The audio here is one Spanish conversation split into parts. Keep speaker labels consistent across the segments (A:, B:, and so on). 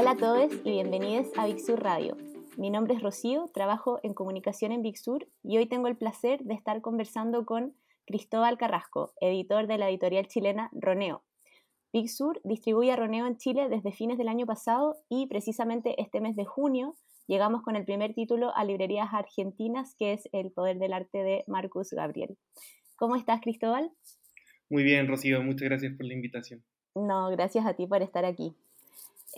A: Hola a todos y bienvenidos a Big Sur Radio. Mi nombre es Rocío, trabajo en comunicación en Big Sur y hoy tengo el placer de estar conversando con Cristóbal Carrasco, editor de la editorial chilena Roneo. Big Sur distribuye a Roneo en Chile desde fines del año pasado y precisamente este mes de junio llegamos con el primer título a librerías argentinas que es El Poder del Arte de Marcus Gabriel. ¿Cómo estás, Cristóbal?
B: Muy bien, Rocío, muchas gracias por la invitación.
A: No, gracias a ti por estar aquí.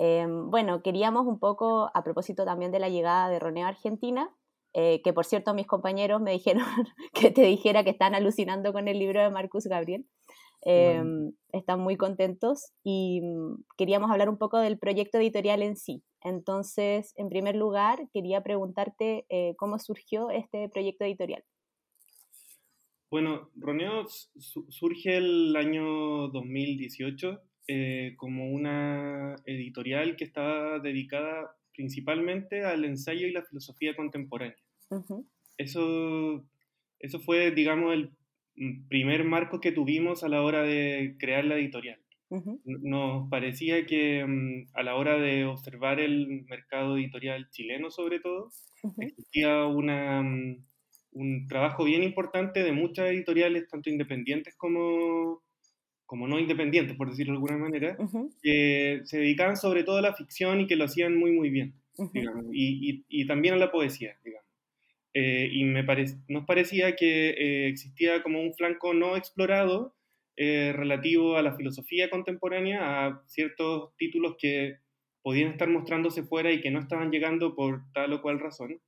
A: Em, bueno, queríamos un poco, a propósito también de la llegada de Roneo a Argentina, eh, que por cierto mis compañeros me dijeron que te dijera que están alucinando con el libro de Marcus Gabriel. Em, están muy contentos y mm, queríamos hablar un poco del proyecto editorial en sí. Entonces, en primer lugar, quería preguntarte eh, cómo surgió este proyecto editorial.
B: Bueno, Roneo surge el año 2018 eh, como una editorial que estaba dedicada principalmente al ensayo y la filosofía contemporánea. eso, eso fue, digamos, el primer marco que tuvimos a la hora de crear la editorial. Nos parecía que mm, a la hora de observar el mercado editorial chileno, sobre todo, existía una, mm, un trabajo bien importante de muchas editoriales, tanto independientes como, como no independientes, por decirlo de alguna manera, que se dedicaban sobre todo a la ficción y que lo hacían muy, muy bien, digamos, y, y, también a la poesía, digamos. Eh, y me nos parecía que eh, existía como un flanco no explorado eh, relativo a la filosofía contemporánea, a ciertos títulos que podían estar mostrándose fuera y que no estaban llegando por tal o cual razón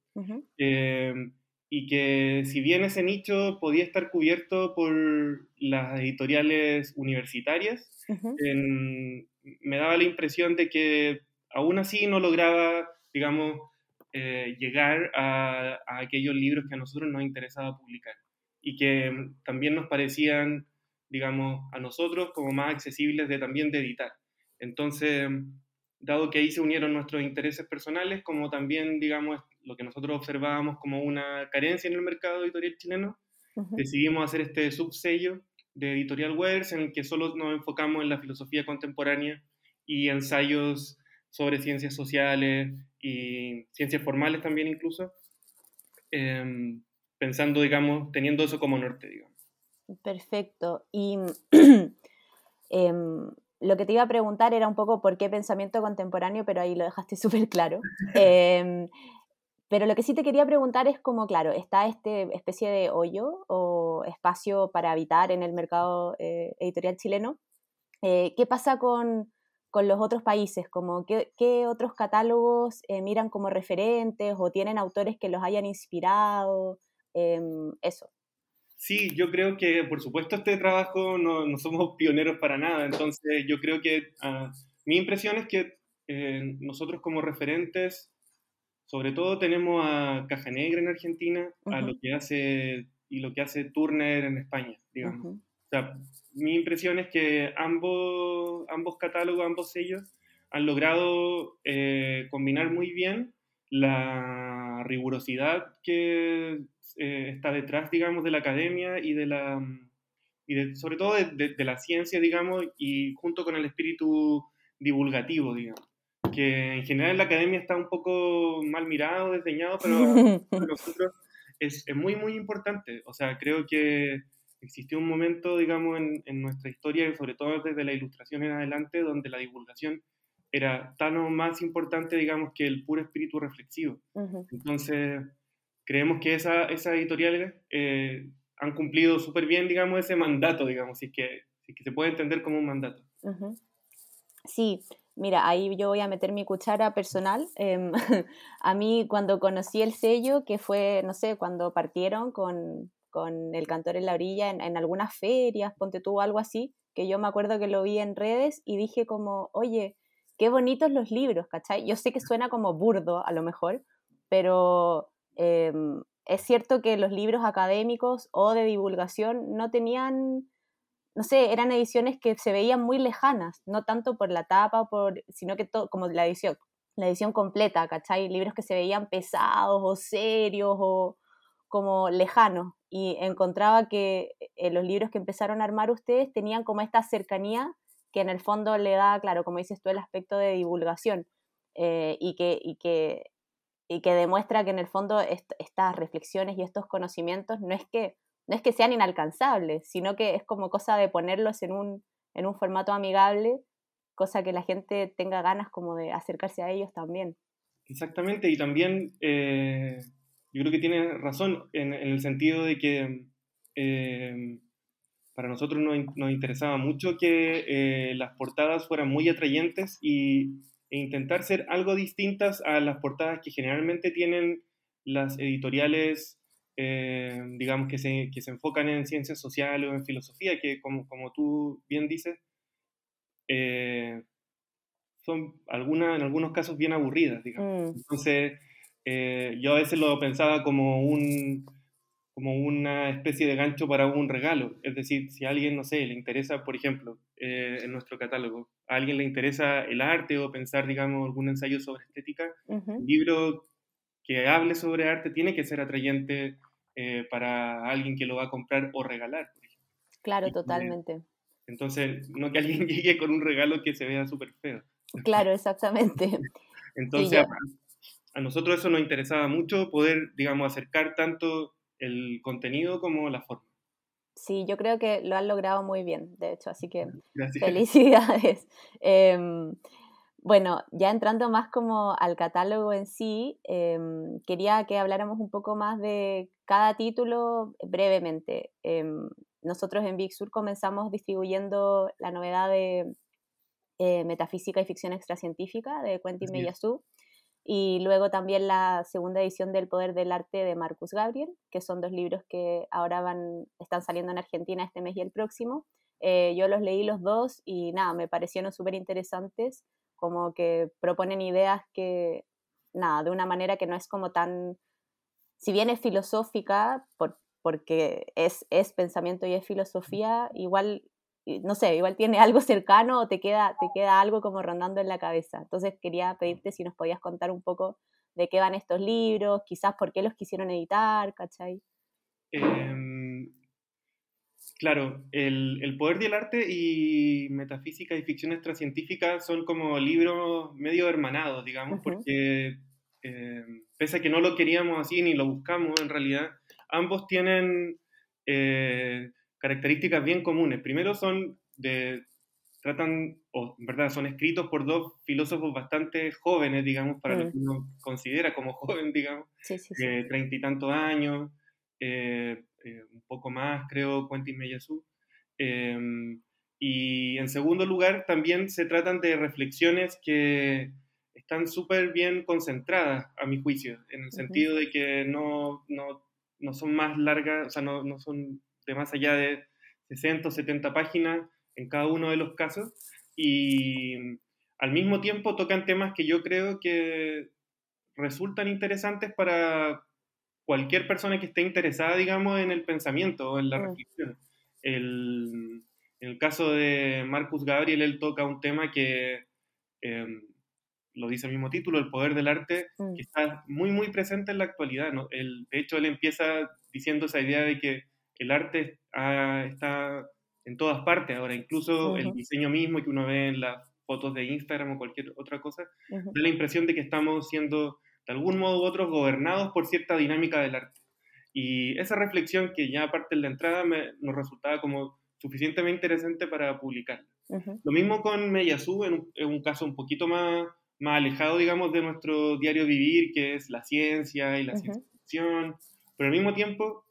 B: y que si bien ese nicho podía estar cubierto por las editoriales universitarias, me daba la impresión de que aún así no lograba, digamos, eh, llegar a, aquellos libros que a nosotros nos interesaba publicar y que también nos parecían, digamos, a nosotros como más accesibles de también de editar. Entonces, dado que ahí se unieron nuestros intereses personales, como también, digamos, lo que nosotros observábamos como una carencia en el mercado editorial chileno, decidimos hacer este subsello de Editorial Wares en el que solo nos enfocamos en la filosofía contemporánea y ensayos sobre ciencias sociales y ciencias formales también incluso, em, pensando, digamos, teniendo eso como norte, digamos.
A: Perfecto. Y em, lo que te iba a preguntar era un poco por qué pensamiento contemporáneo, pero ahí lo dejaste súper claro. Em, pero lo que sí te quería preguntar es como, claro, está este especie de hoyo o espacio para habitar en el mercado eh, editorial chileno. Eh, ¿Qué pasa con, con, los otros países? Como, ¿qué, ¿Qué, otros catálogos eh, miran como referentes o tienen autores que los hayan inspirado? Em, eso.
B: Sí, yo creo que, por supuesto, este trabajo no, no somos pioneros para nada. Entonces, yo creo que uh, mi impresión es que nosotros como referentes sobre todo tenemos a Caja Negra en Argentina, a lo que hace y lo que hace Turner en España, digamos. O sea, mi impresión es que ambos, ambos catálogos, ambos sellos, han logrado eh, combinar muy bien la rigurosidad que eh, está detrás, digamos, de la academia y de la y sobre todo de, de, la ciencia, digamos, y junto con el espíritu divulgativo, digamos que en general en la academia está un poco mal mirado, desdeñado, pero para nosotros es, es, muy, muy importante. O sea, creo que existió un momento, digamos, en, en, nuestra historia, sobre todo desde la ilustración en adelante, donde la divulgación era tan o más importante, digamos, que el puro espíritu reflexivo. Entonces, creemos que esa, esas editoriales eh, han cumplido súper bien, digamos, ese mandato, digamos, si es, que, si es que se puede entender como un mandato.
A: Sí, Mira, ahí yo voy a meter mi cuchara personal. Em, a mí cuando conocí el sello, que fue, no sé, cuando partieron con, con El Cantor en la Orilla en, en, algunas ferias, ponte tú algo así, que yo me acuerdo que lo vi en redes y dije como, oye, qué bonitos los libros, ¿cachai? Yo sé que suena como burdo a lo mejor, pero em, es cierto que los libros académicos o de divulgación no tenían no sé, eran ediciones que se veían muy lejanas, no tanto por la tapa, sino que todo, como la edición, la edición completa, ¿cachai? Libros que se veían pesados o serios o como lejanos. Y encontraba que eh, los libros que empezaron a armar ustedes tenían como esta cercanía que en el fondo le da, claro, como dices tú, el aspecto de divulgación. eh, y, que, y, que, y que demuestra que en el fondo estas reflexiones y estos conocimientos no es, que, no es que sean inalcanzables, sino que es como cosa de ponerlos en un, en un formato amigable, cosa que la gente tenga ganas como de acercarse a ellos también.
B: Exactamente, y también eh, yo creo que tiene razón en, el sentido de que eh, para nosotros nos, interesaba mucho que eh, las portadas fueran muy atrayentes y, e intentar ser algo distintas a las portadas que generalmente tienen las editoriales, digamos, que se, que se, enfocan en ciencias sociales o en filosofía, que como, como tú bien dices, son algunas, en algunos casos bien aburridas, digamos. Mm. Entonces, eh, yo a veces lo pensaba como, un, como una especie de gancho para un regalo. Es decir, si a alguien, no sé, le interesa, por ejemplo, eh, en nuestro catálogo, a alguien le interesa el arte o pensar, digamos, algún ensayo sobre estética, un libro que hable sobre arte tiene que ser atrayente eh, para alguien que lo va a comprar o regalar.
A: Claro, totalmente.
B: Entonces, no que alguien llegue con un regalo que se vea súper feo.
A: Claro, exactamente.
B: Entonces, a, nosotros eso nos interesaba mucho, poder, digamos, acercar tanto el contenido como la forma.
A: Sí, yo creo que lo han logrado muy bien, de hecho, así que felicidades. Em, bueno, ya entrando más como al catálogo en sí, em, quería que habláramos un poco más de cada título brevemente. Em, nosotros en Big Sur comenzamos distribuyendo la novedad de eh, Metafísica y Ficción Extracientífica de Quentin Meyasu y luego también la segunda edición del Poder del Arte de Marcus Gabriel, que son dos libros que ahora van, están saliendo en Argentina este mes y el próximo. Eh, yo los leí los dos y nada, me parecieron súper interesantes, como que proponen ideas que, nada, de una manera que no es como tan, si bien es filosófica, por, porque es, es pensamiento y es filosofía, igual no sé, igual tiene algo cercano o te queda, te queda algo como rondando en la cabeza. Entonces quería pedirte si nos podías contar un poco de qué van estos libros, quizás por qué los quisieron editar, ¿cachai?
B: Em, claro, el, poder del arte y metafísica y ficción extracientífica son como libros medio hermanados, digamos, porque em, pese a que no lo queríamos así ni lo buscamos en realidad, ambos tienen... Eh, características bien comunes. Primero son de, tratan, o en verdad son escritos por dos filósofos bastante jóvenes, digamos, para lo mm. que uno considera como joven, digamos, treinta y tantos años, eh, eh, un poco más, creo, Quentin Meyasu. Em, y en segundo lugar, también se tratan de reflexiones que están súper bien concentradas, a mi juicio, en el sentido de que no, no, no, son más largas, o sea, no, no son de más allá de 60 o 70 páginas en cada uno de los casos y al mismo tiempo tocan temas que yo creo que resultan interesantes para cualquier persona que esté interesada, digamos, en el pensamiento o en la mm. reflexión. en el caso de Marcus Gabriel, él toca un tema que, em, lo dice el mismo título, el poder del arte, mm. que está muy, muy presente en la actualidad. ¿no? El, de hecho, él empieza diciendo esa idea de que el arte está en todas partes ahora, incluso el diseño mismo que uno ve en las fotos de Instagram o cualquier otra cosa, da la impresión de que estamos siendo de algún modo u otro gobernados por cierta dinámica del arte. Y esa reflexión que ya aparte de la entrada me, nos resultaba como suficientemente interesante para publicar. Lo mismo con Meyasu, en, en un, caso un poquito más, más alejado, digamos, de nuestro diario vivir, que es la ciencia y la ciencia ficción, pero al mismo tiempo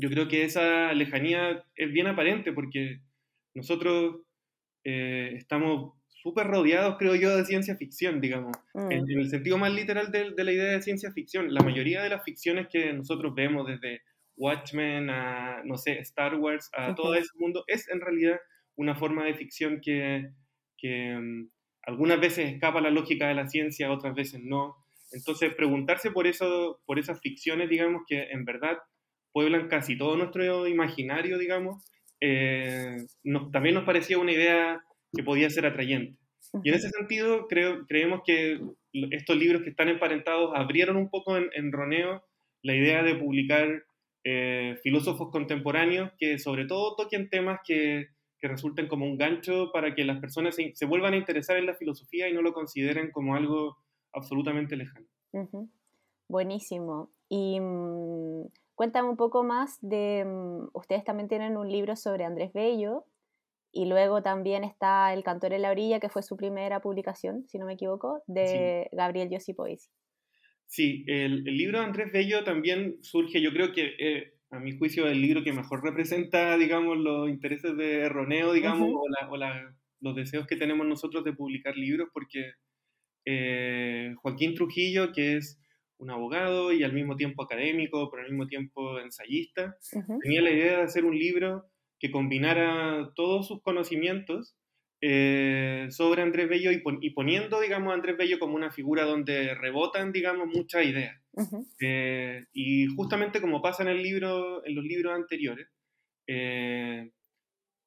B: yo creo que esa lejanía es bien aparente porque nosotros eh, estamos súper rodeados, creo yo, de ciencia ficción, digamos, mm. en, el sentido más literal de, de, la idea de ciencia ficción. La mayoría de las ficciones que nosotros vemos, desde Watchmen a, no sé, Star Wars, a todo ese mundo, es en realidad una forma de ficción que, que um, algunas veces escapa a la lógica de la ciencia, otras veces no. Entonces, preguntarse por, eso, por esas ficciones, digamos, que en verdad pueblan casi todo nuestro imaginario, digamos, eh, también nos parecía una idea que podía ser atrayente. Y en ese sentido, creo, creemos que estos libros que están emparentados abrieron un poco en, Roneo la idea de publicar eh, filósofos contemporáneos que sobre todo toquen temas que que resulten como un gancho para que las personas se, vuelvan a interesar en la filosofía y no lo consideren como algo absolutamente lejano.
A: Buenísimo. Y mm, cuéntame un poco más de, mm, ustedes también tienen un libro sobre Andrés Bello y luego también está El cantor en la orilla, que fue su primera publicación, si no me equivoco, de Gabriel Josipoisi.
B: Sí, el, libro de Andrés Bello también surge, yo creo que eh, a mi juicio, el libro que mejor representa, digamos, los intereses de Roneo, digamos, o, los deseos que tenemos nosotros de publicar libros, porque eh, Joaquín Trujillo, que es un abogado y al mismo tiempo académico, pero al mismo tiempo ensayista, tenía la idea de hacer un libro que combinara todos sus conocimientos eh, sobre Andrés Bello y, poniendo, digamos, a Andrés Bello como una figura donde rebotan, digamos, muchas ideas. Eh, y justamente como pasa en, el libro, en los libros anteriores, eh,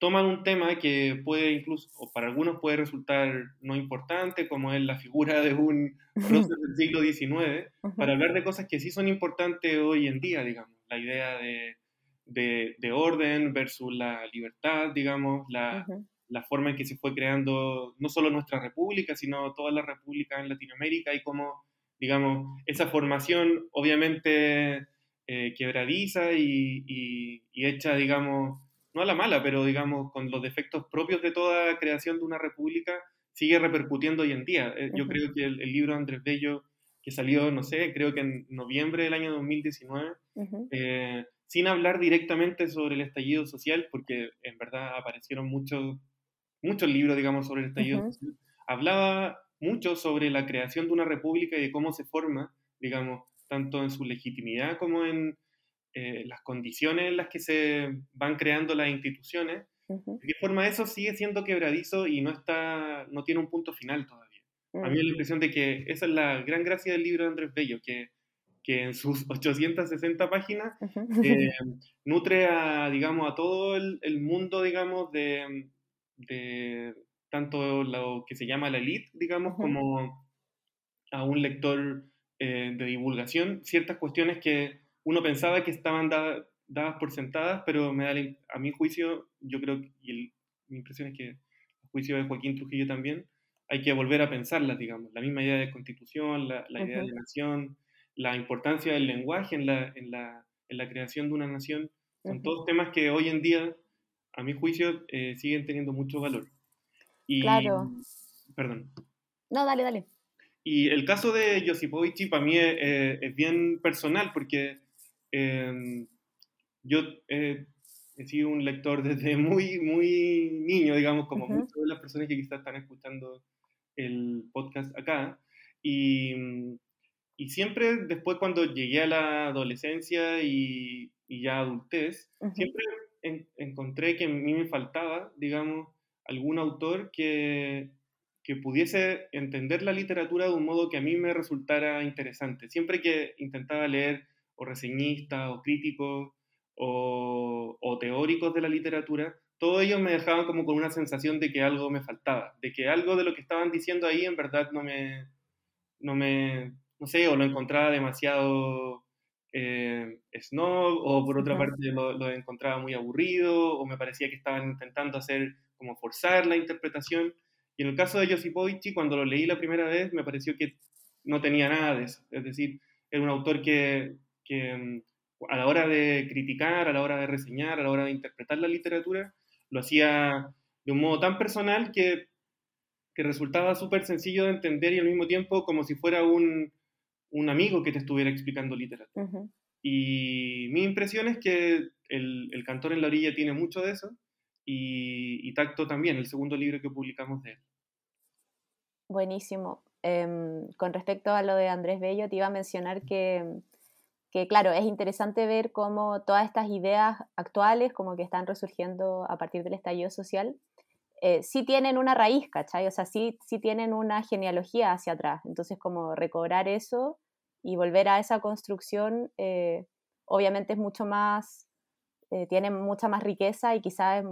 B: toman un tema que puede incluso, o para algunos puede resultar no importante, como es la figura de un prócer del siglo XIX, para hablar de cosas que sí son importantes hoy en día, digamos, la idea de, de, orden versus la libertad, digamos, la, la, forma en que se fue creando no solo nuestra república, sino toda la república en Latinoamérica y cómo digamos, esa formación obviamente eh, quebradiza y, hecha, digamos, no a la mala, pero digamos, con los defectos propios de toda creación de una república, sigue repercutiendo hoy en día. Eh, yo creo que el, libro de Andrés Bello, que salió, no sé, creo que en noviembre del año 2019, eh, sin hablar directamente sobre el estallido social, porque en verdad aparecieron muchos, muchos libros, digamos, sobre el estallido social, hablaba mucho sobre la creación de una república y de cómo se forma, digamos, tanto en su legitimidad como en eh, las condiciones en las que se van creando las instituciones. De qué forma eso sigue siendo quebradizo y no, está, no tiene un punto final todavía. A mí me da la impresión de que esa es la gran gracia del libro de Andrés Bello, que, que en sus 860 páginas eh, nutre a, digamos, a todo el, el mundo, digamos, de, de, tanto lo que se llama la elite, digamos, como a un lector eh, de divulgación, ciertas cuestiones que uno pensaba que estaban dadas por sentadas, pero me da a mi juicio, yo creo, y mi impresión es que el juicio de Joaquín Trujillo también, hay que volver a pensarlas, digamos, la misma idea de constitución, la, idea de nación, la importancia del lenguaje en la, en la, en la creación de una nación, son todos temas que hoy en día, a mi juicio, eh, siguen teniendo mucho valor claro. Perdón.
A: No, dale, dale.
B: Y el caso de Josipovici para mí es, bien personal porque em, yo he sido un lector desde muy, muy niño, digamos, como muchas de las personas que quizás están escuchando el podcast acá. Y, y siempre después cuando llegué a la adolescencia y, y ya adultez, siempre encontré que a mí me faltaba, digamos, algún autor que, que pudiese entender la literatura de un modo que a mí me resultara interesante. Siempre que intentaba leer o reseñistas o críticos o, o, teóricos de la literatura, todos ellos me dejaban como con una sensación de que algo me faltaba, de que algo de lo que estaban diciendo ahí en verdad no me, no me, no sé, o lo encontraba demasiado eh, snob, o por otra parte lo, lo, encontraba muy aburrido, o me parecía que estaban intentando hacer como forzar la interpretación. Y en el caso de Josipovici, cuando lo leí la primera vez, me pareció que no tenía nada de eso. Es decir, era un autor que, que mm, a la hora de criticar, a la hora de reseñar, a la hora de interpretar la literatura, lo hacía de un modo tan personal que, que resultaba súper sencillo de entender y al mismo tiempo como si fuera un, un amigo que te estuviera explicando literatura. Y mi impresión es que el, el, cantor en la orilla tiene mucho de eso y, Tacto también, el segundo libro que publicamos de él.
A: Buenísimo. Em, con respecto a lo de Andrés Bello, te iba a mencionar que, que, claro, es interesante ver cómo todas estas ideas actuales, como que están resurgiendo a partir del estallido social, eh, sí tienen una raíz, ¿cachai? O sea, sí, sí tienen una genealogía hacia atrás. Entonces, como recobrar eso y volver a esa construcción, eh, obviamente es mucho más, eh, tiene mucha más riqueza y quizás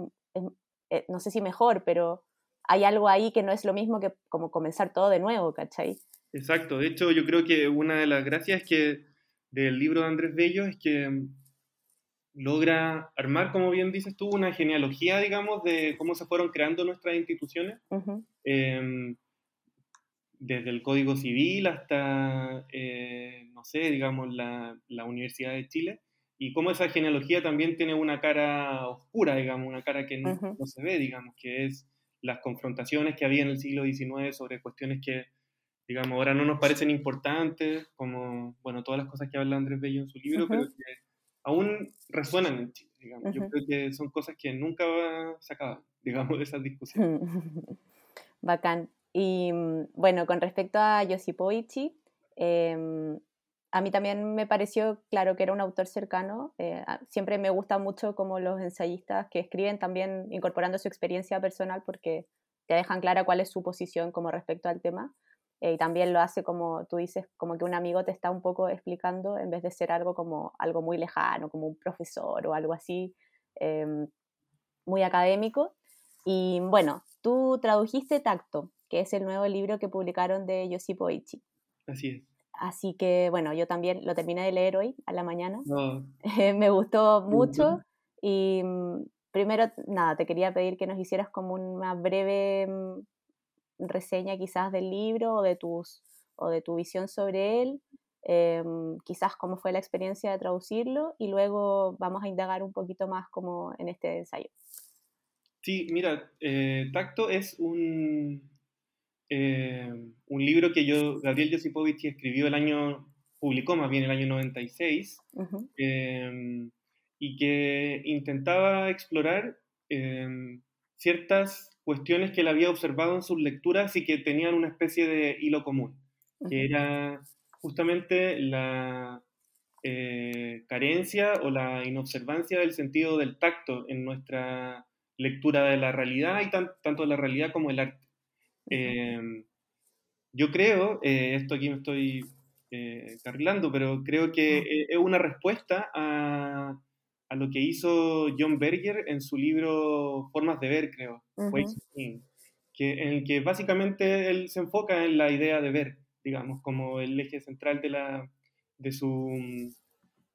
A: eh, no sé si mejor, pero hay algo ahí que no es lo mismo que como comenzar todo de nuevo, ¿cachai?
B: Exacto, de hecho yo creo que una de las gracias que del libro de Andrés Bello es que logra armar, como bien dices tú, una genealogía, digamos, de cómo se fueron creando nuestras instituciones, em, desde el Código Civil hasta, eh, no sé, digamos, la, la, Universidad de Chile, y cómo esa genealogía también tiene una cara oscura, digamos, una cara que no, no se ve, digamos, que es las confrontaciones que había en el siglo XIX sobre cuestiones que, digamos, ahora no nos parecen importantes, como, bueno, todas las cosas que habla Andrés Bello en su libro, pero que aún resuenan en Chile, digamos. Yo creo que son cosas que nunca se acaban, digamos, de esas discusiones.
A: Bacán. Y mm, bueno, con respecto a Josipovici, eh, a mí también me pareció claro que era un autor cercano. Eh, siempre me gusta mucho como los ensayistas que escriben también incorporando su experiencia personal porque te dejan clara cuál es su posición como respecto al tema. Eh, y también lo hace como tú dices, como que un amigo te está un poco explicando en vez de ser algo como algo muy lejano, como un profesor o algo así em, muy académico. Y bueno, tú tradujiste Tacto, que es el nuevo libro que publicaron de Josipo Ichi.
B: Así es.
A: Así que bueno, yo también lo terminé de leer hoy a la mañana. me gustó mucho y mm, primero, nada, te quería pedir que nos hicieras como una breve mm, reseña quizás del libro o de, tus, o de tu visión sobre él, em, quizás cómo fue la experiencia de traducirlo y luego vamos a indagar un poquito más como en este ensayo.
B: Sí, mira, eh, Tacto es un, eh, un libro que yo, Gabriel Josipovich escribió el año, publicó más bien el año 96, em, y que intentaba explorar em, ciertas cuestiones que él había observado en sus lecturas y que tenían una especie de hilo común, que era justamente la eh, carencia o la inobservancia del sentido del tacto en nuestra lectura de la realidad y tanto de la realidad como el arte. Em, yo creo, eh, esto aquí me estoy eh, carrilando, pero creo que es una respuesta a, a, lo que hizo John Berger en su libro Formas de Ver, creo, que, en el que básicamente él se enfoca en la idea de ver, digamos, como el eje central de, la, de, su,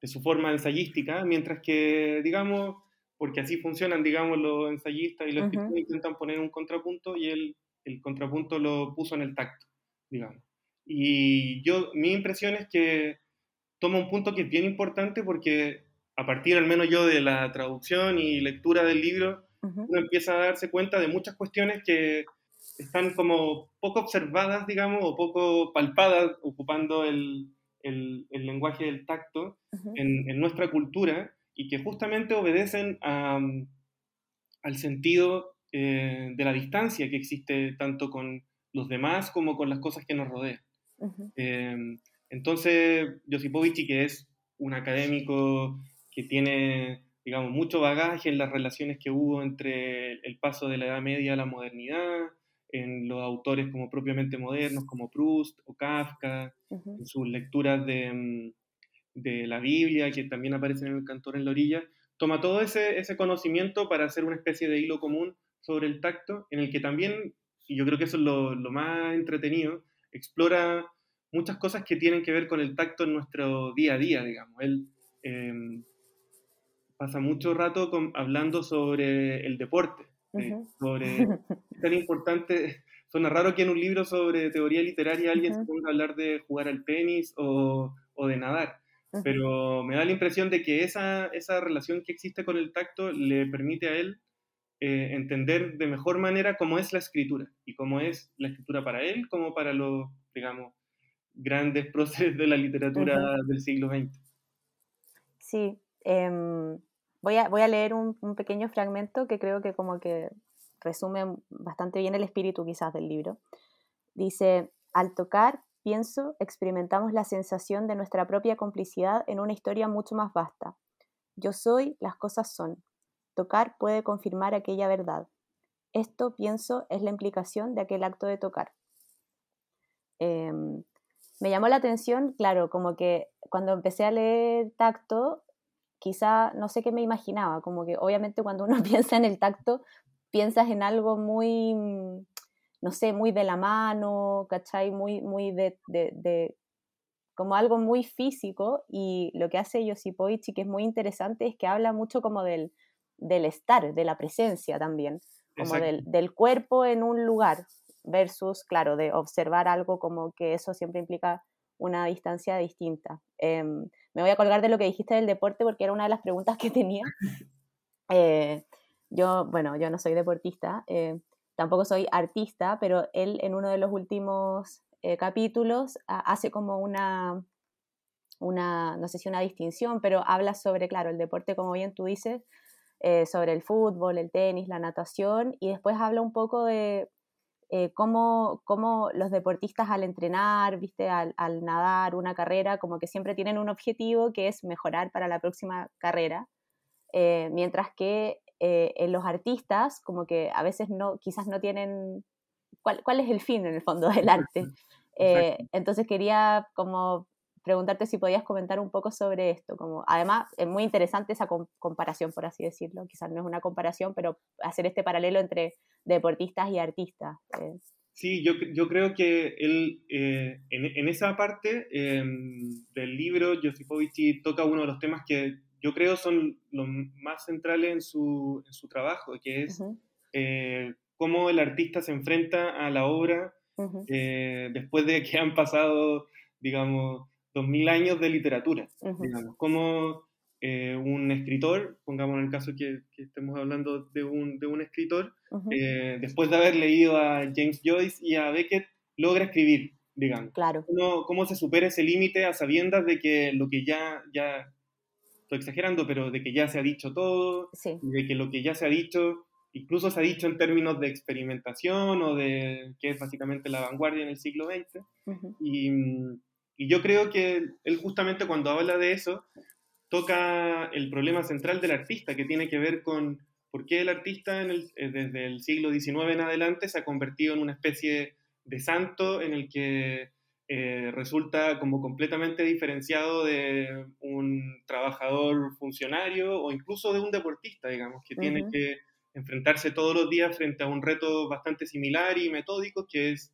B: de su forma ensayística, mientras que, digamos, porque así funcionan, digamos, los ensayistas y los uh intentan poner un contrapunto y él el contrapunto lo puso en el tacto, digamos. Y yo, mi impresión es que toma un punto que es bien importante porque a partir al menos yo de la traducción y lectura del libro, uno empieza a darse cuenta de muchas cuestiones que están como poco observadas, digamos, o poco palpadas, ocupando el, el, lenguaje del tacto en, en, nuestra cultura y que justamente obedecen a, al sentido eh, de la distancia que existe tanto con los demás como con las cosas que nos rodean. Em, entonces, Josipovich, que es un académico que tiene, digamos, mucho bagaje en las relaciones que hubo entre el paso de la Edad Media a la modernidad, en los autores como propiamente modernos, como Proust o Kafka, en sus lecturas de, mm, de, la Biblia, que también aparecen en el Cantor en la orilla, toma todo ese, ese conocimiento para hacer una especie de hilo común sobre el tacto, en el que también, y yo creo que eso es lo, más entretenido, explora muchas cosas que tienen que ver con el tacto en nuestro día a día, digamos. Él em, pasa mucho rato hablando sobre el deporte, eh, sobre es tan importante. Suena raro que en un libro sobre teoría literaria alguien se ponga a hablar de jugar al tenis o, o de nadar, pero me da la impresión de que esa, esa relación que existe con el tacto le permite a él eh, entender de mejor manera cómo es la escritura y cómo es la escritura para él como para los, digamos, grandes próceres de la literatura del siglo XX.
A: Sí, em, voy, a, leer un, un, pequeño fragmento que creo que como que resume bastante bien el espíritu quizás del libro. Dice, al tocar, pienso, experimentamos la sensación de nuestra propia complicidad en una historia mucho más vasta. Yo soy, las cosas son. Tocar puede confirmar aquella verdad. Esto, pienso, es la implicación de aquel acto de tocar. Em, me llamó la atención, claro, como que cuando empecé a leer tacto, quizá, no sé qué me imaginaba, como que obviamente cuando uno piensa en el tacto, piensas en algo muy, no sé, muy de la mano, ¿cachai? Muy, muy de, como algo muy físico y lo que hace Josipovich y que es muy interesante es que habla mucho como del, del estar, de la presencia también, como del, del, cuerpo en un lugar versus, claro, de observar algo como que eso siempre implica una distancia distinta. Em, me voy a colgar de lo que dijiste del deporte porque era una de las preguntas que tenía. Eh, yo, bueno, yo no soy deportista, eh, tampoco soy artista, pero él en uno de los últimos eh, capítulos hace como una, una, no sé si una distinción, pero habla sobre, claro, el deporte, como bien tú dices, sobre el fútbol, el tenis, la natación, y después habla un poco de eh, cómo, los deportistas al entrenar, ¿viste? Al, nadar una carrera, como que siempre tienen un objetivo que es mejorar para la próxima carrera, eh, mientras que eh, en los artistas como que a veces no, quizás no tienen cuál, cuál es el fin en el fondo del arte. entonces quería como preguntarte si podías comentar un poco sobre esto. Como, además, es muy interesante esa comparación, por así decirlo. Quizás no es una comparación, pero hacer este paralelo entre deportistas y artistas.
B: Sí, yo, yo, creo que él, eh, en, en, esa parte em, del libro, Josipovich toca uno de los temas que yo creo son los más centrales en su, en su trabajo, que es eh, cómo el artista se enfrenta a la obra eh, después de que han pasado, digamos, 2000 años de literatura, digamos, como eh, un escritor, pongamos en el caso que, que estemos hablando de un, de un escritor, eh, después de haber leído a James Joyce y a Beckett, logra escribir, digamos.
A: Claro.
B: ¿Cómo, cómo se supera ese límite a sabiendas de que lo que ya, ya, estoy exagerando, pero de que ya se ha dicho todo, de que lo que ya se ha dicho incluso se ha dicho en términos de experimentación o de que es básicamente la vanguardia en el siglo XX. y, y yo creo que él justamente cuando habla de eso, toca el problema central del artista, que tiene que ver con por qué el artista en el, eh, desde el siglo XIX en adelante se ha convertido en una especie de santo en el que eh, resulta como completamente diferenciado de un trabajador funcionario o incluso de un deportista, digamos, que tiene que enfrentarse todos los días frente a un reto bastante similar y metódico, que es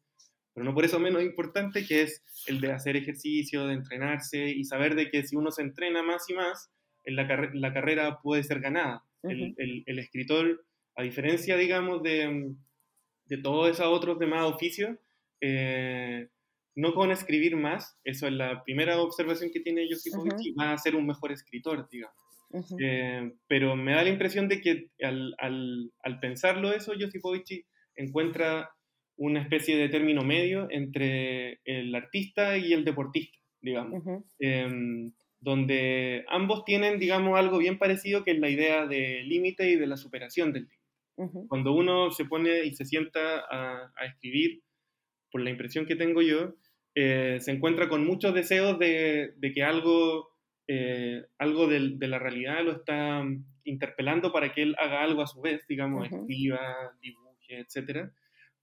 B: pero no por eso menos importante, que es el de hacer ejercicio, de entrenarse y saber de que si uno se entrena más y más, en la, la carrera puede ser ganada. el, el, escritor, a diferencia, digamos, de, de todos esos otros demás oficios, eh, no con escribir más, eso es la primera observación que tiene Josipovich, va a ser un mejor escritor, digamos. Eh, pero me da la impresión de que al, al, al pensarlo eso, Josipovich encuentra una especie de término medio entre el artista y el deportista, digamos, em, donde ambos tienen, digamos, algo bien parecido que es la idea del límite y de la superación del límite. Cuando uno se pone y se sienta a, escribir, por la impresión que tengo yo, eh, se encuentra con muchos deseos de, que algo, eh, algo de, la realidad lo está interpelando para que él haga algo a su vez, digamos, escriba, dibuje, etcétera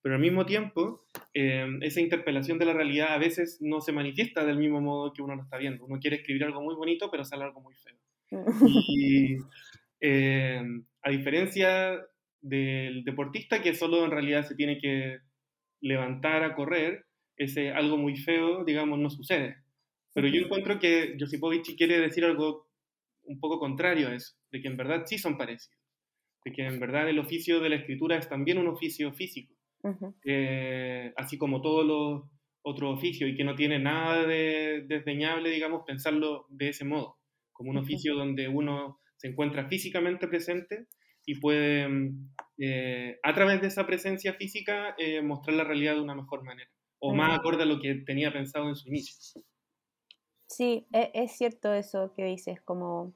B: pero al mismo tiempo, eh, esa interpelación de la realidad a veces no se manifiesta del mismo modo que uno lo está viendo. Uno quiere escribir algo muy bonito, pero sale algo muy feo. Y eh, a diferencia del deportista que solo en realidad se tiene que levantar a correr, ese algo muy feo, digamos, no sucede. Pero yo encuentro que Josipovich quiere decir algo un poco contrario a eso, de que en verdad sí son parecidos, de que en verdad el oficio de la escritura es también un oficio físico eh, así como todos los otros oficios, y que no tiene nada de desdeñable, digamos, pensarlo de ese modo, como un oficio donde uno se encuentra físicamente presente y puede, mm, eh, a través de esa presencia física, eh, mostrar la realidad de una mejor manera, o más acorde a lo que tenía pensado en su inicio.
A: Sí, e, es cierto eso que dices, como,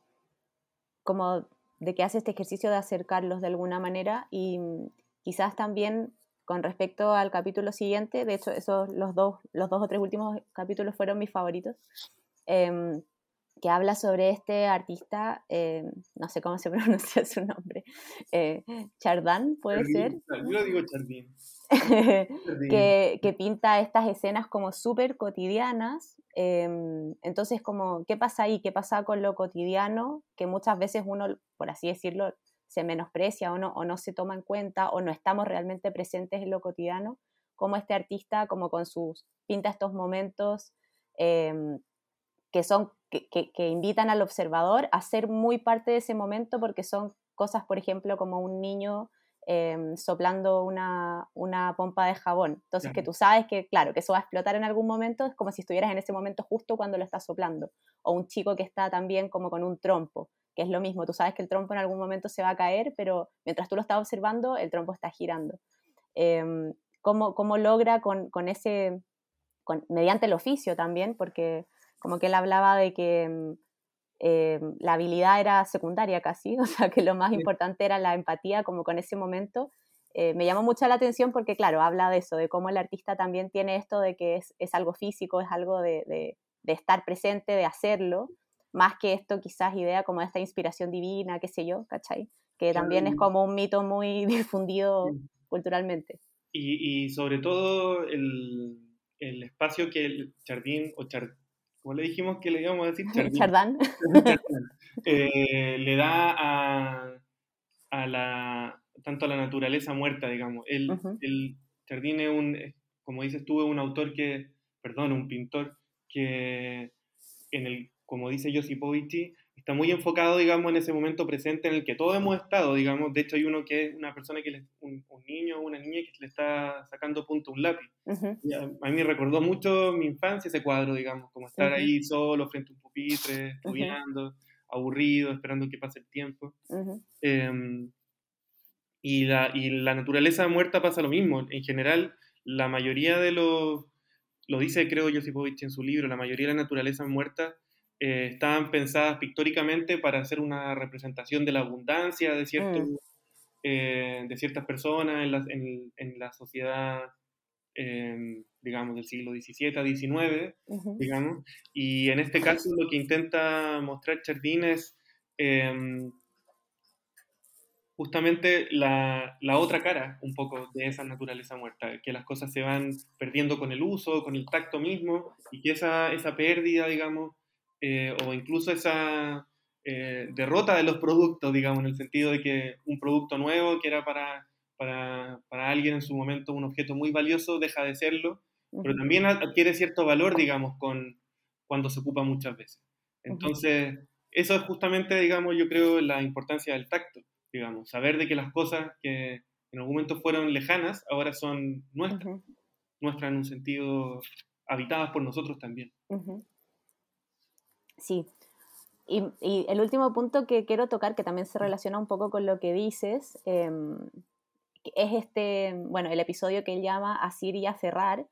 A: como de que hace este ejercicio de acercarlos de alguna manera y mm, quizás también con respecto al capítulo siguiente, de hecho, esos los dos, los dos o tres últimos capítulos fueron mis favoritos, em, que habla sobre este artista, em, no sé cómo se pronuncia su nombre, eh, Chardin, puede ser.
B: Yo digo Chardin.
A: que, que, pinta estas escenas como súper cotidianas. Em, entonces, como, ¿qué pasa ahí? ¿Qué pasa con lo cotidiano? Que muchas veces uno, por así decirlo, se menosprecia o no, o no se toma en cuenta o no estamos realmente presentes en lo cotidiano, como este artista, como con sus, pinta estos momentos em, que son, que, que, invitan al observador a ser muy parte de ese momento porque son cosas, por ejemplo, como un niño em, soplando una, una, pompa de jabón. Entonces, que tú sabes que, claro, que eso va a explotar en algún momento, es como si estuvieras en ese momento justo cuando lo estás soplando. O un chico que está también como con un trompo, que es lo mismo, tú sabes que el trompo en algún momento se va a caer, pero mientras tú lo estás observando, el trompo está girando. Em, ¿cómo, ¿cómo, logra con, con ese, con, mediante el oficio también, porque como que él hablaba de que em, eh, la habilidad era secundaria casi, o sea, que lo más importante era la empatía como con ese momento. Eh, me llamó mucho la atención porque, claro, habla de eso, de cómo el artista también tiene esto de que es, es algo físico, es algo de, de, de, estar presente, de hacerlo, más que esto quizás idea como esta inspiración divina, qué sé yo, ¿cachai? Que también es como un mito muy difundido culturalmente.
B: Y, y, sobre todo el, el espacio que el jardín o char, como le dijimos que le íbamos a decir? Chardán. Eh, le da a, a, la, tanto a la naturaleza muerta, digamos. El, el Chardín es un, como dices tú, es un autor que, perdón, un pintor que, en el, como dice Josipovich, está muy enfocado, digamos, en ese momento presente en el que todos hemos estado, digamos. De hecho, hay uno que es una persona que, le, un, niño o una niña que le está sacando punto a un lápiz. a, mí me recordó mucho mi infancia ese cuadro, digamos, como estar ahí solo frente a un pupitre, estudiando, aburrido, esperando que pase el tiempo. Em, y, la, y la naturaleza muerta pasa lo mismo. En general, la mayoría de los, lo dice creo Josipovich en su libro, la mayoría de la naturaleza muerta eh, estaban pensadas pictóricamente para hacer una representación de la abundancia de, cierto, mm. eh, de ciertas personas en la, en, la sociedad, em, digamos, del siglo XVII a XIX, digamos. Y en este caso lo que intenta mostrar Chardin es em, justamente la, la, otra cara un poco de esa naturaleza muerta, que las cosas se van perdiendo con el uso, con el tacto mismo, y que esa, esa pérdida, digamos, eh, o incluso esa eh, derrota de los productos, digamos, en el sentido de que un producto nuevo que era para, para, para, alguien en su momento un objeto muy valioso deja de serlo, pero también adquiere cierto valor, digamos, con, cuando se ocupa muchas veces. Entonces, eso es justamente, digamos, yo creo la importancia del tacto, digamos, saber de que las cosas que en algún momento fueron lejanas, ahora son nuestras, nuestras en un sentido habitadas por nosotros también.
A: Sí. Y, el último punto que quiero tocar, que también se relaciona un poco con lo que dices, em, es este, bueno, el episodio que él llama Asir y Aferrar,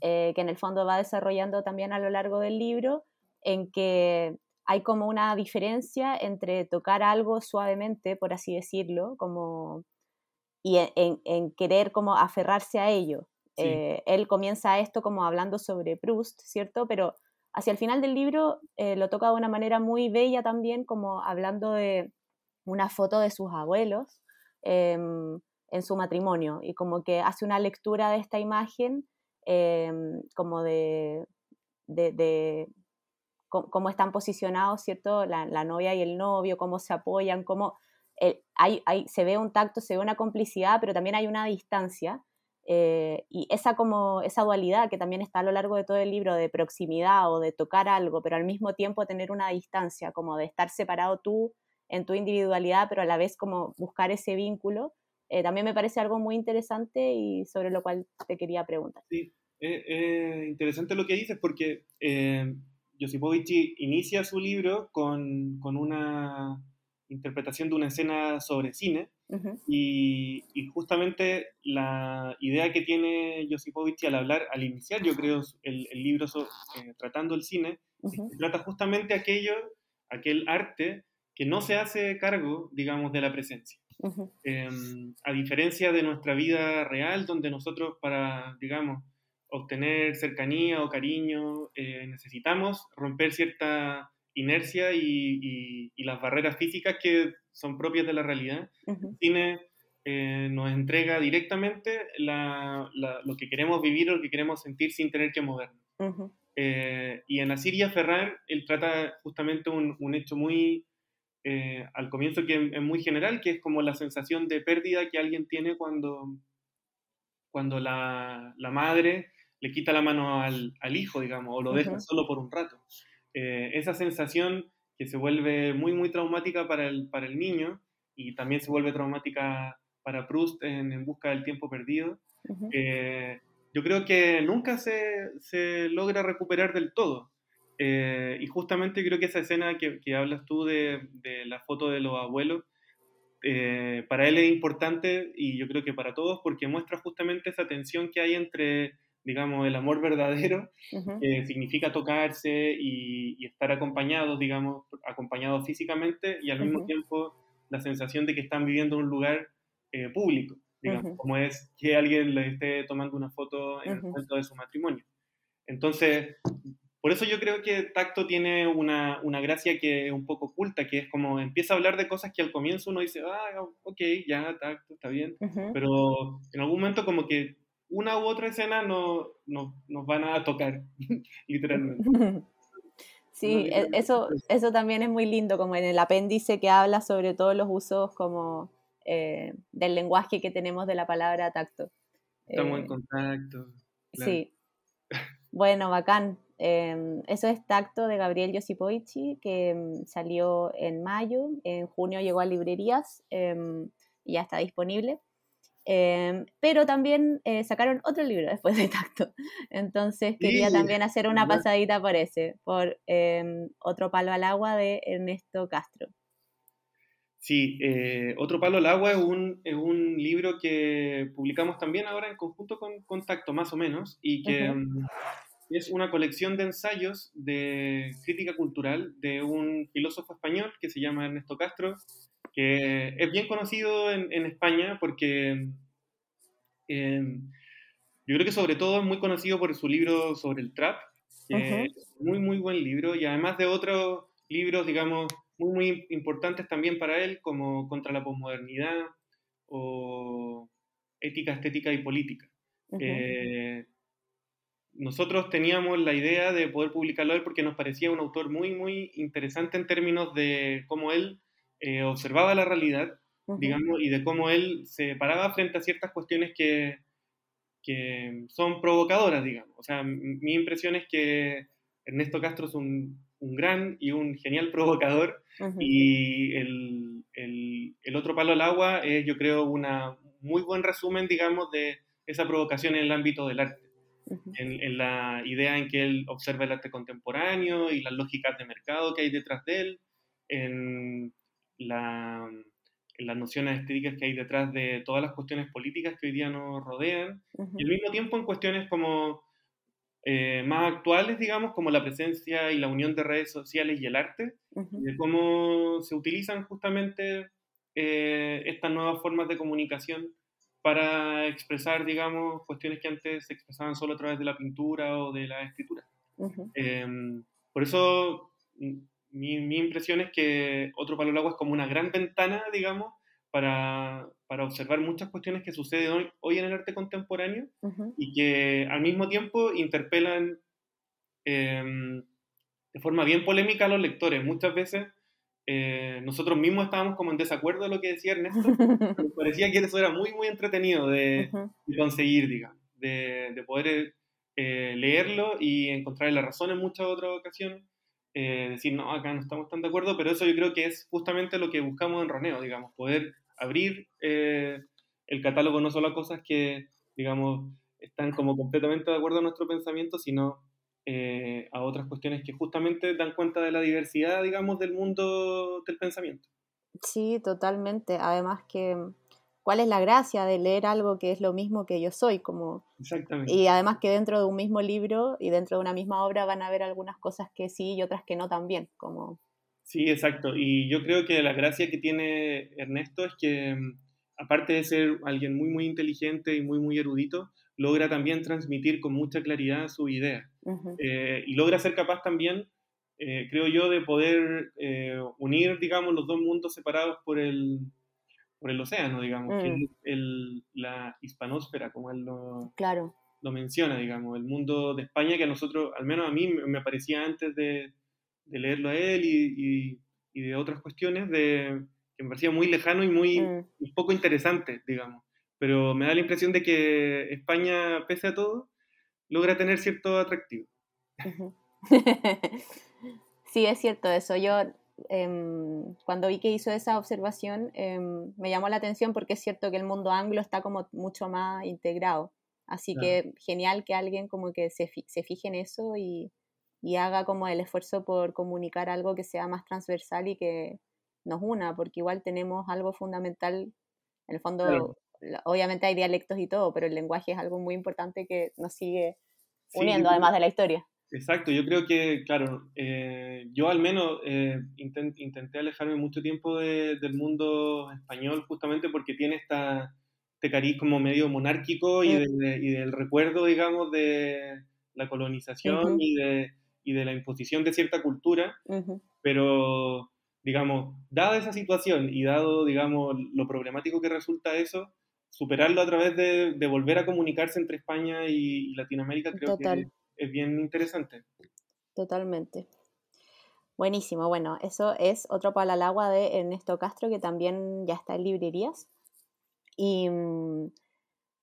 A: eh, que en el fondo va desarrollando también a lo largo del libro, en que hay como una diferencia entre tocar algo suavemente, por así decirlo, como, y en, querer como aferrarse a ello. Eh, él comienza esto como hablando sobre Proust, ¿cierto? Pero hacia el final del libro eh, lo toca de una manera muy bella también, como hablando de una foto de sus abuelos em, en su matrimonio y como que hace una lectura de esta imagen em, como de, de, cómo están posicionados, ¿cierto? La, novia y el novio, cómo se apoyan, cómo eh, hay, se ve un tacto, se ve una complicidad, pero también hay una distancia eh, y esa como esa dualidad que también está a lo largo de todo el libro de proximidad o de tocar algo, pero al mismo tiempo tener una distancia, como de estar separado tú en tu individualidad, pero a la vez como buscar ese vínculo, eh, también me parece algo muy interesante y sobre lo cual te quería preguntar.
B: Sí, es interesante lo que dices porque eh, Josipovich inicia su libro con, con una interpretación de una escena sobre cine y, justamente la idea que tiene Josipovich al hablar, al iniciar yo creo el, libro eh, tratando el cine, trata justamente aquello, aquel arte que no se hace cargo, digamos, de la presencia. Em, a diferencia de nuestra vida real, donde nosotros para, digamos, obtener cercanía o cariño, eh, necesitamos romper cierta inercia y, las barreras físicas que son propias de la realidad. El cine eh, nos entrega directamente lo que queremos vivir lo que queremos sentir sin tener que movernos. Eh, y en Asiria Ferrar, él trata justamente un, un hecho muy, eh, al comienzo que es muy general, que es como la sensación de pérdida que alguien tiene cuando, cuando la, la madre le quita la mano al, al hijo, digamos, o lo deja solo por un rato. Eh, esa sensación que se vuelve muy, muy traumática para el, para el niño y también se vuelve traumática para Proust en, en Busca del Tiempo Perdido, eh, yo creo que nunca se, se logra recuperar del todo. Eh, y justamente creo que esa escena que, que hablas tú de, de, la foto de los abuelos, eh, para él es importante y yo creo que para todos porque muestra justamente esa tensión que hay entre, digamos, el amor verdadero, que significa tocarse y, y, estar acompañados, digamos, acompañados físicamente y al mismo tiempo la sensación de que están viviendo en un lugar eh, público, digamos, como es que alguien le esté tomando una foto en el momento de su matrimonio. Entonces, por eso yo creo que Tacto tiene una, una, gracia que es un poco oculta, que es como empieza a hablar de cosas que al comienzo uno dice, ah, ok, ya, Tacto, está bien, uh -huh. pero en algún momento como que una u otra escena no, no nos van a tocar, literalmente.
A: Sí, no, eso, eso también es muy lindo, como en el apéndice que habla sobre todos los usos como eh, del lenguaje que tenemos de la palabra tacto.
B: Estamos eh, en contacto.
A: Claro. Sí. Bueno, bacán. Eh, eso es Tacto de Gabriel Josipoichi, que um, salió en mayo, en junio llegó a librerías eh, y ya está disponible. Eh, pero también eh, sacaron otro libro después de Tacto. Entonces quería sí, también hacer una pasadita por ese, por em, Otro Palo al Agua de Ernesto Castro.
B: Sí, eh, Otro Palo al Agua es un, es un, libro que publicamos también ahora en conjunto con Contacto, más o menos, y que uh -huh es una colección de ensayos de crítica cultural de un filósofo español que se llama Ernesto Castro, que es bien conocido en, en España porque eh, yo creo que sobre todo es muy conocido por su libro sobre el trap, que uh -huh. es muy, muy buen libro, y además de otros libros, digamos, muy, muy importantes también para él, como Contra la posmodernidad o Ética, Estética y Política. Uh -huh. eh, nosotros teníamos la idea de poder publicarlo él porque nos parecía un autor muy, muy interesante en términos de cómo él eh, observaba la realidad, uh -huh. digamos, y de cómo él se paraba frente a ciertas cuestiones que, que son provocadoras, digamos. O sea, mi impresión es que Ernesto Castro es un, un gran y un genial provocador uh -huh. y el, el, el, otro palo al agua es, yo creo, un muy buen resumen, digamos, de esa provocación en el ámbito del arte en, en, la idea en que él observa el arte contemporáneo y las lógicas de mercado que hay detrás de él, en, la, las nociones estéticas que hay detrás de todas las cuestiones políticas que hoy día nos rodean, uh -huh. y al mismo tiempo en cuestiones como eh, más actuales, digamos, como la presencia y la unión de redes sociales y el arte, uh -huh. de cómo se utilizan justamente eh, estas nuevas formas de comunicación para expresar, digamos, cuestiones que antes se expresaban solo a través de la pintura o de la escritura. Uh -huh. eh, por eso, mi, mi, impresión es que Otro Palo al Agua es como una gran ventana, digamos, para, para observar muchas cuestiones que suceden hoy, hoy en el arte contemporáneo uh -huh. y que al mismo tiempo interpelan eh, de forma bien polémica a los lectores. Muchas veces eh, nosotros mismos estábamos como en desacuerdo de lo que decía Ernesto, nos parecía que eso era muy, muy entretenido de, uh -huh. de conseguir, digamos, de, de poder eh, leerlo y encontrar la razón en muchas otras ocasiones, eh, decir, no, acá no estamos tan de acuerdo, pero eso yo creo que es justamente lo que buscamos en Roneo, digamos, poder abrir eh, el catálogo no solo a cosas que, digamos, están como completamente de acuerdo a nuestro pensamiento, sino eh, a otras cuestiones que justamente dan cuenta de la diversidad, digamos, del mundo del pensamiento.
A: Sí, totalmente. Además que, ¿cuál es la gracia de leer algo que es lo mismo que yo soy? Como...
B: Exactamente.
A: Y además que dentro de un mismo libro y dentro de una misma obra van a haber algunas cosas que sí y otras que no también. Como...
B: Sí, exacto. Y yo creo que la gracia que tiene Ernesto es que, aparte de ser alguien muy, muy inteligente y muy, muy erudito, logra también transmitir con mucha claridad su idea. Uh -huh. eh, y logra ser capaz también, eh, creo yo, de poder eh, unir, digamos, los dos mundos separados por el, por el océano, digamos, mm. que es el, la hispanósfera, como él lo,
A: claro.
B: lo, menciona, digamos, el mundo de España que a nosotros, al menos a mí, me aparecía antes de, de leerlo a él y, y, y, de otras cuestiones, de, que me parecía muy lejano y muy mm. poco interesante, digamos pero me da la impresión de que España, pese a todo, logra tener cierto atractivo.
A: Sí, es cierto eso. Yo em, cuando vi que hizo esa observación em, me llamó la atención porque es cierto que el mundo anglo está como mucho más integrado. Así que genial que alguien como que se, se fije en eso y, y, haga como el esfuerzo por comunicar algo que sea más transversal y que nos una, porque igual tenemos algo fundamental, en el fondo, obviamente hay dialectos y todo, pero el lenguaje es algo muy importante que nos sigue uniendo, además de la historia.
B: Exacto, yo creo que, claro, eh, yo al menos eh, intenté alejarme mucho tiempo del mundo español justamente porque tiene esta, este cariz como medio monárquico y, y, del recuerdo, digamos, de la colonización y, de, y, de, la imposición de cierta cultura, pero, digamos, dada esa situación y dado, digamos, lo problemático que resulta eso, superarlo a través de, de volver a comunicarse entre España y, Latinoamérica creo que es bien interesante.
A: Totalmente. Buenísimo, bueno, eso es otro palo al agua de Ernesto Castro que también ya está en librerías. Y mm,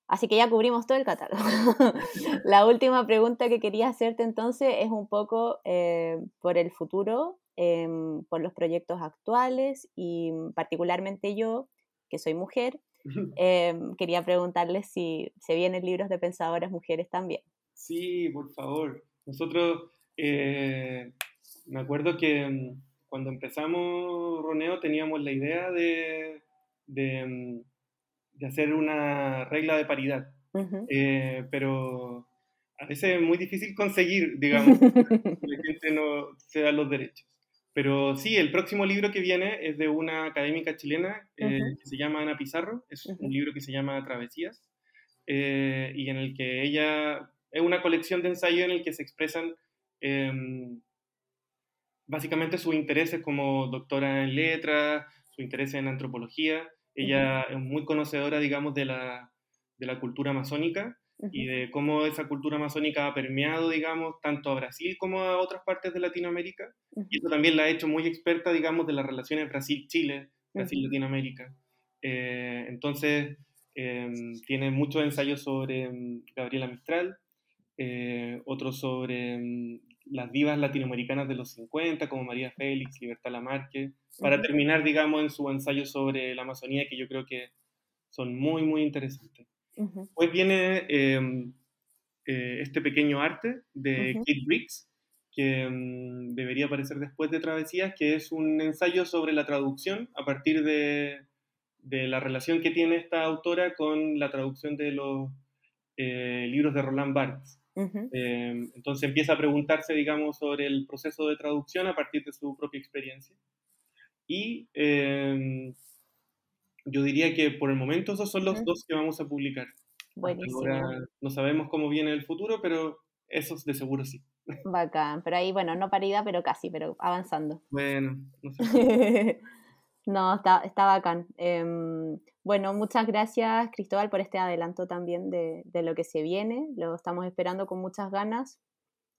A: así que ya cubrimos todo el catálogo. la última pregunta que quería hacerte entonces es un poco eh, por el futuro, em, por los proyectos actuales y mm, particularmente yo, que soy mujer, em, quería preguntarles si se vienen libros de pensadoras mujeres también.
B: Sí, por favor. Nosotros, eh, me acuerdo que mm, cuando empezamos Roneo teníamos la idea de, de, mm, de hacer una regla de paridad, eh, pero a veces es muy difícil conseguir, digamos, que la gente no se da los derechos. Pero sí, el próximo libro que viene es de una académica chilena eh, que se llama Ana Pizarro, es un libro que se llama Travesías, y en el que ella es una colección de ensayos en el que se expresan em, básicamente sus intereses como doctora en letras, su interés en antropología. Ella es muy conocedora, digamos, de la, de la cultura masónica y de cómo esa cultura masónica ha permeado, digamos, tanto a Brasil como a otras partes de Latinoamérica. Y eso también la ha hecho muy experta, digamos, de las relaciones Brasil-Chile, Brasil-Latinoamérica. Eh, entonces, em, tiene muchos ensayos sobre em, Gabriela Mistral, eh, otros sobre mm, las divas latinoamericanas de los 50, como María Félix, Libertad Lamarque, para terminar, digamos, en su ensayo sobre la Amazonía, que yo creo que son muy, muy interesantes. Hoy viene em, eh, este pequeño arte de Kate Briggs, que mm, debería aparecer después de Travesías, que es un ensayo sobre la traducción a partir de, de la relación que tiene esta autora con la traducción de los eh, libros de Roland Barthes. Em, entonces empieza a preguntarse, digamos, sobre el proceso de traducción a partir de su propia experiencia. Y em, yo diría que por el momento esos son los dos que vamos a publicar. Ahora no sabemos cómo viene el futuro, pero esos de seguro sí.
A: Bacán, pero ahí, bueno, no paridad, pero casi, pero avanzando.
B: Bueno, no sé.
A: no, está, está bacán. Em, bueno, muchas gracias Cristóbal por este adelanto también de, lo que se viene. Lo estamos esperando con muchas ganas.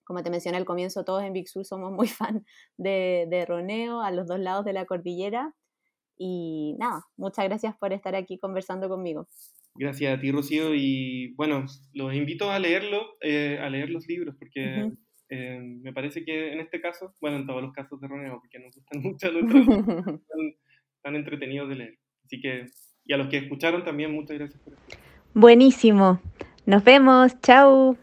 A: Como te mencioné al comienzo, todos en Big Sur somos muy fan de, de Roneo, a los dos lados de la cordillera. Y nada, muchas gracias por estar aquí conversando conmigo.
B: Gracias a ti, Rocío. Y bueno, los invito a leerlo, eh, a leer los libros, porque eh, me parece que en este caso, bueno, en todos los casos de Roneo, porque nos gustan mucho los están entretenidos de leer. Así que y a los que escucharon también muchas gracias por
A: Buenísimo. Nos vemos. Chao.